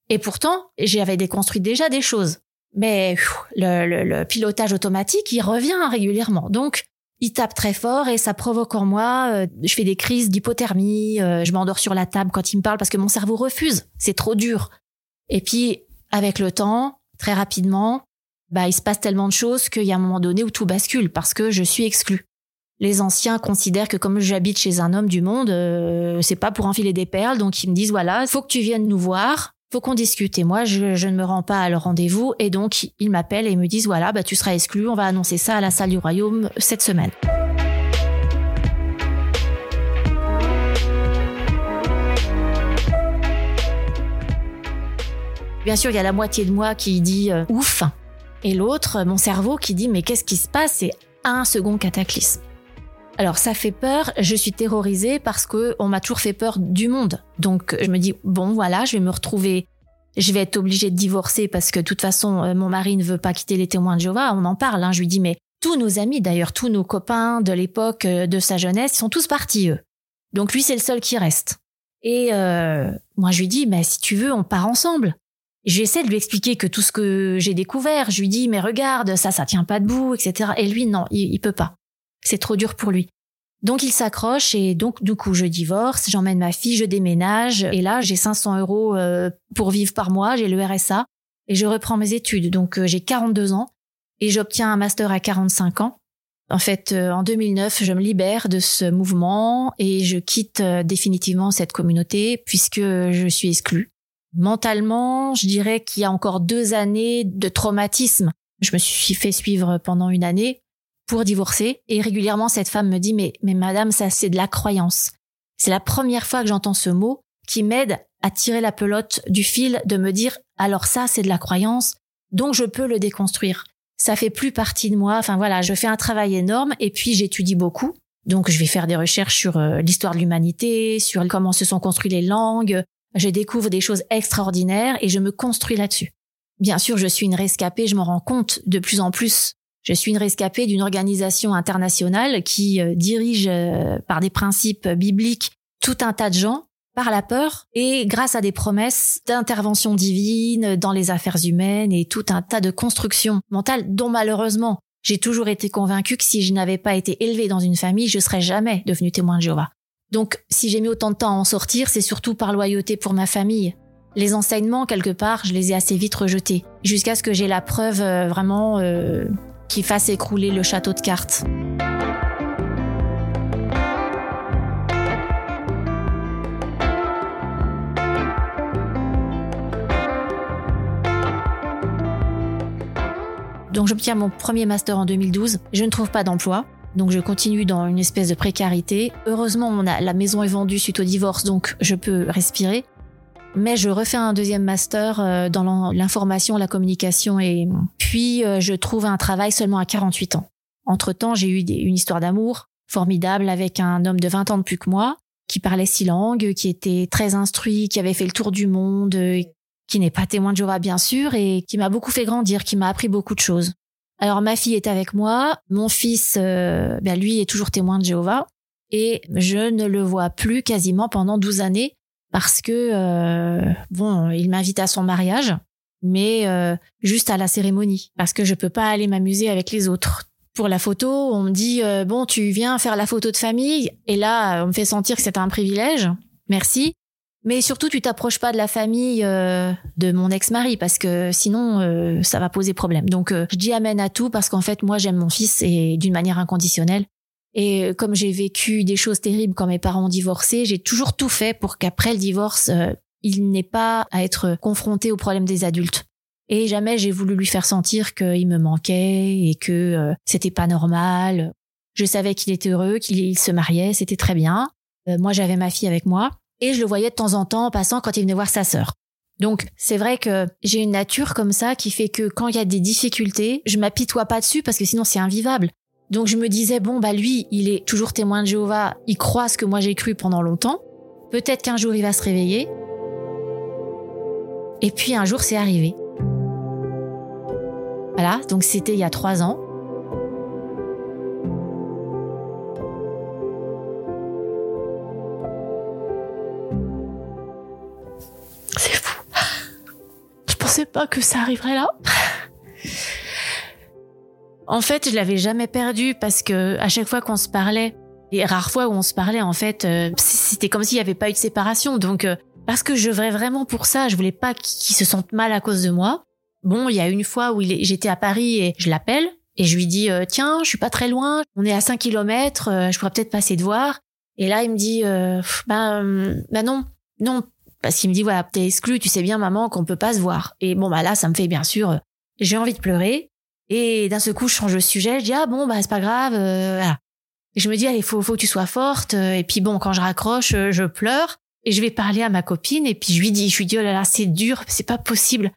Et pourtant, j'avais déconstruit déjà des choses. Mais le, le, pilotage automatique, il revient régulièrement. Donc, il tape très fort et ça provoque en moi. Euh, je fais des crises d'hypothermie. Euh, je m'endors sur la table quand il me parle parce que mon cerveau refuse. C'est trop dur. Et puis, avec le temps, très rapidement, bah, il se passe tellement de choses qu'il y a un moment donné où tout bascule parce que je suis exclue. Les anciens considèrent que comme j'habite chez un homme du monde, euh, c'est pas pour enfiler des perles, donc ils me disent voilà, faut que tu viennes nous voir, faut qu'on discute. Et moi, je, ne me rends pas à leur rendez-vous, et donc ils m'appellent et me disent voilà, bah tu seras exclu, on va annoncer ça à la salle du royaume cette semaine. Bien sûr, il y a la moitié de moi qui dit euh, ouf, et l'autre, mon cerveau qui dit mais qu'est-ce qui se passe? C'est un second cataclysme. Alors ça fait peur, je suis terrorisée parce que on m'a toujours fait peur du monde. Donc je me dis bon voilà, je vais me retrouver je vais être obligée de divorcer parce que de toute façon euh, mon mari ne veut pas quitter les témoins de Jéhovah, on en parle hein. je lui dis mais tous nos amis d'ailleurs, tous nos copains de l'époque euh, de sa jeunesse, ils sont tous partis eux. Donc lui c'est le seul qui reste. Et euh, moi je lui dis mais si tu veux on part ensemble. J'essaie de lui expliquer que tout ce que j'ai découvert, je lui dis mais regarde ça ça tient pas debout etc. Et lui non il, il peut pas, c'est trop dur pour lui. Donc il s'accroche et donc du coup je divorce, j'emmène ma fille, je déménage et là j'ai 500 euros euh, pour vivre par mois, j'ai le RSA et je reprends mes études. Donc euh, j'ai 42 ans et j'obtiens un master à 45 ans. En fait, euh, en 2009, je me libère de ce mouvement et je quitte définitivement cette communauté puisque je suis exclue. Mentalement, je dirais qu'il y a encore deux années de traumatisme Je me suis fait suivre pendant une année pour divorcer. Et régulièrement, cette femme me dit, mais, mais madame, ça, c'est de la croyance. C'est la première fois que j'entends ce mot qui m'aide à tirer la pelote du fil de me dire, alors ça, c'est de la croyance, donc je peux le déconstruire. Ça fait plus partie de moi. Enfin voilà, je fais un travail énorme et puis j'étudie beaucoup. Donc je vais faire des recherches sur euh, l'histoire de l'humanité, sur comment se sont construites les langues. Je découvre des choses extraordinaires et je me construis là-dessus. Bien sûr, je suis une rescapée, je m'en rends compte de plus en plus. Je suis une rescapée d'une organisation internationale qui euh, dirige euh, par des principes bibliques tout un tas de gens par la peur et grâce à des promesses d'intervention divine dans les affaires humaines et tout un tas de constructions mentales dont malheureusement j'ai toujours été convaincue que si je n'avais pas été élevée dans une famille, je serais jamais devenue témoin de Jéhovah. Donc si j'ai mis autant de temps à en sortir, c'est surtout par loyauté pour ma famille. Les enseignements, quelque part, je les ai assez vite rejetés, jusqu'à ce que j'ai la preuve euh, vraiment euh, qui fasse écrouler le château de cartes. Donc j'obtiens mon premier master en 2012. Je ne trouve pas d'emploi. Donc je continue dans une espèce de précarité. Heureusement, la maison est vendue suite au divorce, donc je peux respirer. Mais je refais un deuxième master euh, dans l'information, la communication et puis euh, je trouve un travail seulement à 48 ans. Entre-temps, j'ai eu une histoire d'amour formidable avec un homme de 20 ans de plus que moi, qui parlait six langues, qui était très instruit, qui avait fait le tour du monde, qui n'est pas témoin de Jéhovah bien sûr, et qui m'a beaucoup fait grandir, qui m'a appris beaucoup de choses. Alors ma fille est avec moi, mon fils, euh, ben, lui est toujours témoin de Jéhovah, et je ne le vois plus quasiment pendant 12 années parce que euh, bon, il m'invite à son mariage, mais euh, juste à la cérémonie parce que je peux pas aller m'amuser avec les autres. Pour la photo, on me dit bon, tu viens faire la photo de famille et là on me fait sentir que c'est un privilège. Merci. Mais surtout, tu t'approches pas de la famille euh, de mon ex-mari parce que sinon, euh, ça va poser problème. Donc, euh, je dis amen à tout parce qu'en fait, moi, j'aime mon fils et d'une manière inconditionnelle. Et comme j'ai vécu des choses terribles quand mes parents ont divorcé, j'ai toujours tout fait pour qu'après le divorce, il n'ait pas à être confronté aux problèmes des adultes. Et jamais j'ai voulu lui faire sentir qu'il me manquait et que c'était pas normal. Je savais qu'il était heureux, qu'il se mariait, c'était très bien. moi, j'avais ma fille avec moi et je le voyais de temps en temps en passant quand il venait voir sa sœur. Donc c'est vrai que j'ai une nature comme ça qui fait que quand il y a des difficultés, je m'apitoie pas dessus parce que sinon c'est invivable. Donc je me disais bon bah lui, il est toujours témoin de Jéhovah, il croit ce que moi j'ai cru pendant longtemps. Peut-être qu'un jour il va se réveiller. Et puis un jour c'est arrivé. Voilà, donc c'était il y a trois ans. Pensais pas que ça arriverait là. en fait, je l'avais jamais perdu parce que à chaque fois qu'on se parlait, les rares fois où on se parlait, en fait, euh, c'était comme s'il n'y avait pas eu de séparation. Donc, euh, parce que je voulais vraiment pour ça, je voulais pas qu'il se sente mal à cause de moi. Bon, il y a une fois où j'étais à Paris et je l'appelle et je lui dis euh, tiens, je suis pas très loin, on est à 5 kilomètres, je pourrais peut-être passer te voir. Et là, il me dit bah, bah non, non, parce qu'il me dit voilà t'es exclu tu sais bien maman qu'on peut pas se voir. Et bon bah là ça me fait bien sûr j'ai envie de pleurer. Et d'un seul coup je change de sujet. Je dis ah bon bah c'est pas grave euh, voilà. et je me dis il faut faut que tu sois forte. Et puis bon quand je raccroche euh, je pleure. Et je vais parler à ma copine. Et puis je lui dis je lui dis oh là là c'est dur c'est pas possible.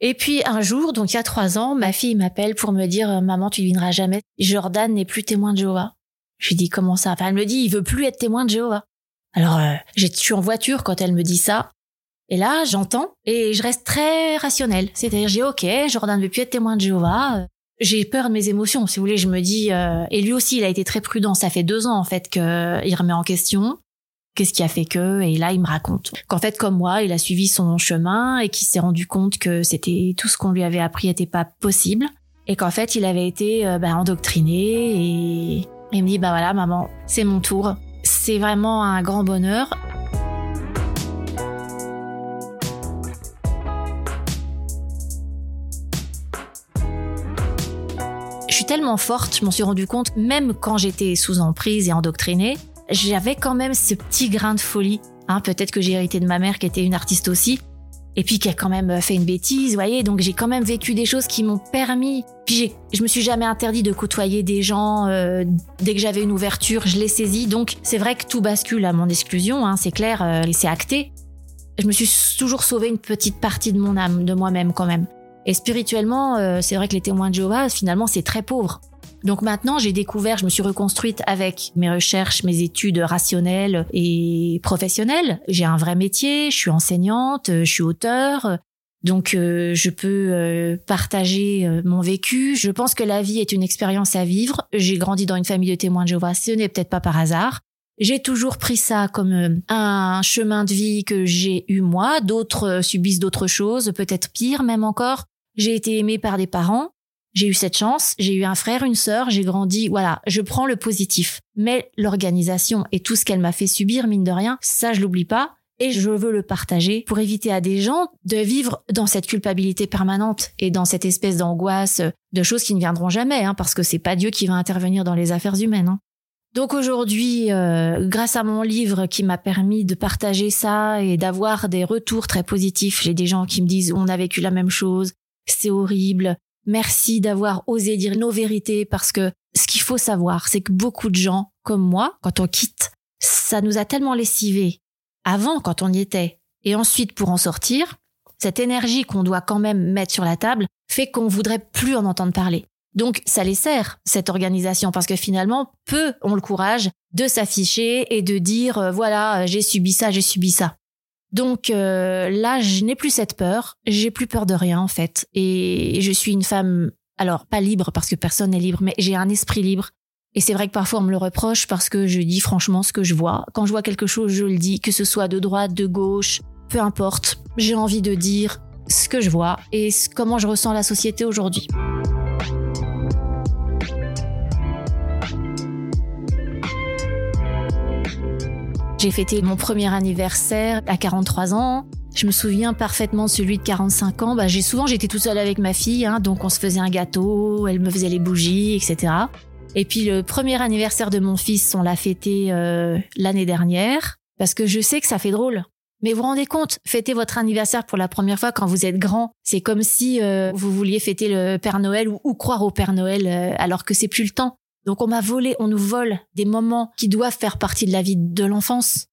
Et puis un jour donc il y a trois ans ma fille m'appelle pour me dire euh, maman tu devineras jamais. Jordan n'est plus témoin de Jéhovah. Je lui dis comment ça? Enfin elle me dit il veut plus être témoin de Jéhovah alors, euh, je suis en voiture quand elle me dit ça. Et là, j'entends et je reste très rationnelle. C'est-à-dire, j'ai OK, Jordan ne veut plus être témoin de Jéhovah. J'ai peur de mes émotions, si vous voulez. Je me dis, euh, et lui aussi, il a été très prudent. Ça fait deux ans en fait qu'il remet en question. Qu'est-ce qui a fait que Et là, il me raconte qu'en fait, comme moi, il a suivi son chemin et qu'il s'est rendu compte que c'était tout ce qu'on lui avait appris n'était pas possible et qu'en fait, il avait été euh, bah, endoctriné. Et il me dit, bah voilà, maman, c'est mon tour c'est vraiment un grand bonheur. Je suis tellement forte, je m'en suis rendu compte, même quand j'étais sous emprise et endoctrinée, j'avais quand même ce petit grain de folie. Hein, peut-être que j'ai hérité de ma mère qui était une artiste aussi. Et puis qui a quand même fait une bêtise, vous voyez. Donc j'ai quand même vécu des choses qui m'ont permis. Puis je me suis jamais interdit de côtoyer des gens. Euh, dès que j'avais une ouverture, je les saisis. Donc c'est vrai que tout bascule à mon exclusion, hein, c'est clair, euh, c'est acté. Je me suis toujours sauvé une petite partie de mon âme, de moi-même quand même. Et spirituellement, euh, c'est vrai que les témoins de Jéhovah, finalement, c'est très pauvre. Donc maintenant, j'ai découvert, je me suis reconstruite avec mes recherches, mes études rationnelles et professionnelles. J'ai un vrai métier, je suis enseignante, je suis auteur. Donc euh, je peux euh, partager euh, mon vécu. Je pense que la vie est une expérience à vivre. J'ai grandi dans une famille de témoins de Jéhovah, ce n'est peut-être pas par hasard. J'ai toujours pris ça comme un chemin de vie que j'ai eu moi. D'autres subissent d'autres choses, peut-être pire même encore. J'ai été aimée par des parents. J'ai eu cette chance, j'ai eu un frère, une sœur, j'ai grandi, voilà, je prends le positif. Mais l'organisation et tout ce qu'elle m'a fait subir, mine de rien, ça je l'oublie pas. Et je veux le partager pour éviter à des gens de vivre dans cette culpabilité permanente et dans cette espèce d'angoisse de choses qui ne viendront jamais, hein, parce que c'est pas Dieu qui va intervenir dans les affaires humaines. Hein. Donc aujourd'hui, euh, grâce à mon livre qui m'a permis de partager ça et d'avoir des retours très positifs, j'ai des gens qui me disent on a vécu la même chose, c'est horrible, Merci d'avoir osé dire nos vérités parce que ce qu'il faut savoir, c'est que beaucoup de gens, comme moi, quand on quitte, ça nous a tellement lessivés avant quand on y était et ensuite pour en sortir, cette énergie qu'on doit quand même mettre sur la table fait qu'on voudrait plus en entendre parler. Donc ça les sert, cette organisation, parce que finalement, peu ont le courage de s'afficher et de dire, euh, voilà, j'ai subi ça, j'ai subi ça. Donc euh, là, je n'ai plus cette peur, j'ai plus peur de rien en fait, et je suis une femme, alors pas libre parce que personne n'est libre, mais j'ai un esprit libre. Et c'est vrai que parfois on me le reproche parce que je dis franchement ce que je vois. Quand je vois quelque chose, je le dis, que ce soit de droite, de gauche, peu importe. J'ai envie de dire ce que je vois et comment je ressens la société aujourd'hui. J'ai fêté mon premier anniversaire à 43 ans. Je me souviens parfaitement celui de 45 ans. Bah, j'ai souvent j'étais toute seule avec ma fille, hein, donc on se faisait un gâteau, elle me faisait les bougies, etc. Et puis le premier anniversaire de mon fils, on l'a fêté euh, l'année dernière parce que je sais que ça fait drôle. Mais vous vous rendez compte, fêter votre anniversaire pour la première fois quand vous êtes grand, c'est comme si euh, vous vouliez fêter le Père Noël ou, croire au Père Noël euh, alors que c'est plus le temps. Donc on m'a volé, on nous vole des moments qui doivent faire partie de la vie de l'enfance.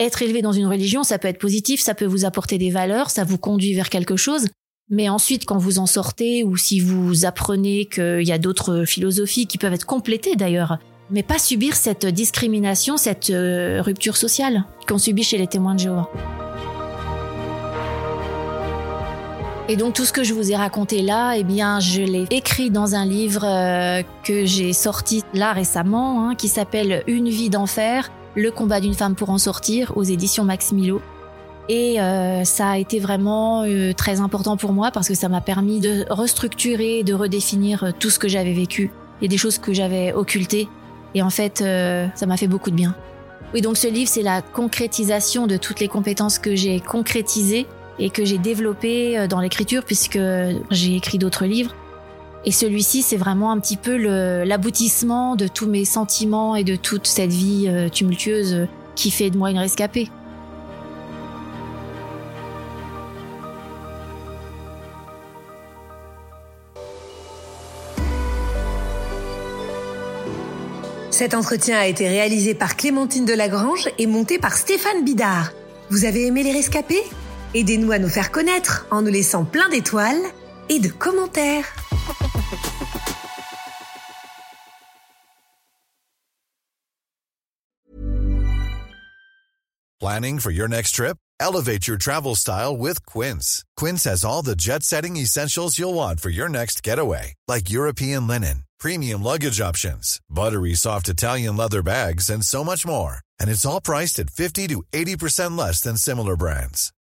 Être élevé dans une religion, ça peut être positif, ça peut vous apporter des valeurs, ça vous conduit vers quelque chose. Mais ensuite, quand vous en sortez ou si vous apprenez qu'il y a d'autres philosophies qui peuvent être complétées d'ailleurs, mais pas subir cette discrimination, cette euh, rupture sociale qu'on subit chez les témoins de Jéhovah. Et donc tout ce que je vous ai raconté là, eh bien, je l'ai écrit dans un livre euh, que j'ai sorti là récemment, hein, qui s'appelle Une vie d'enfer, le combat d'une femme pour en sortir, aux éditions Max Milo. Et euh, ça a été vraiment euh, très important pour moi parce que ça m'a permis de restructurer, de redéfinir tout ce que j'avais vécu. A des choses que j'avais occultées et en fait, ça m'a fait beaucoup de bien. Oui, donc ce livre, c'est la concrétisation de toutes les compétences que j'ai concrétisées et que j'ai développé euh, dans l'écriture puisque j'ai écrit d'autres livres. Et celui-ci, c'est vraiment un petit peu l'aboutissement de tous mes sentiments et de toute cette vie euh, tumultueuse euh, qui fait de moi une rescapée. Cet entretien a été réalisé par Clémentine Delagrange et monté par Stéphane Bidard. Vous avez aimé les rescapés? Aidez-nous à nous faire connaître en nous laissant plein d'étoiles et de commentaires. Planning for your next trip? Elevate your travel style with Quince. Quince has all the jet-setting essentials you'll want for your next getaway, like European linen, premium luggage options, buttery soft Italian leather bags, and so much more. And it's all priced at 50 to 80% less than similar brands.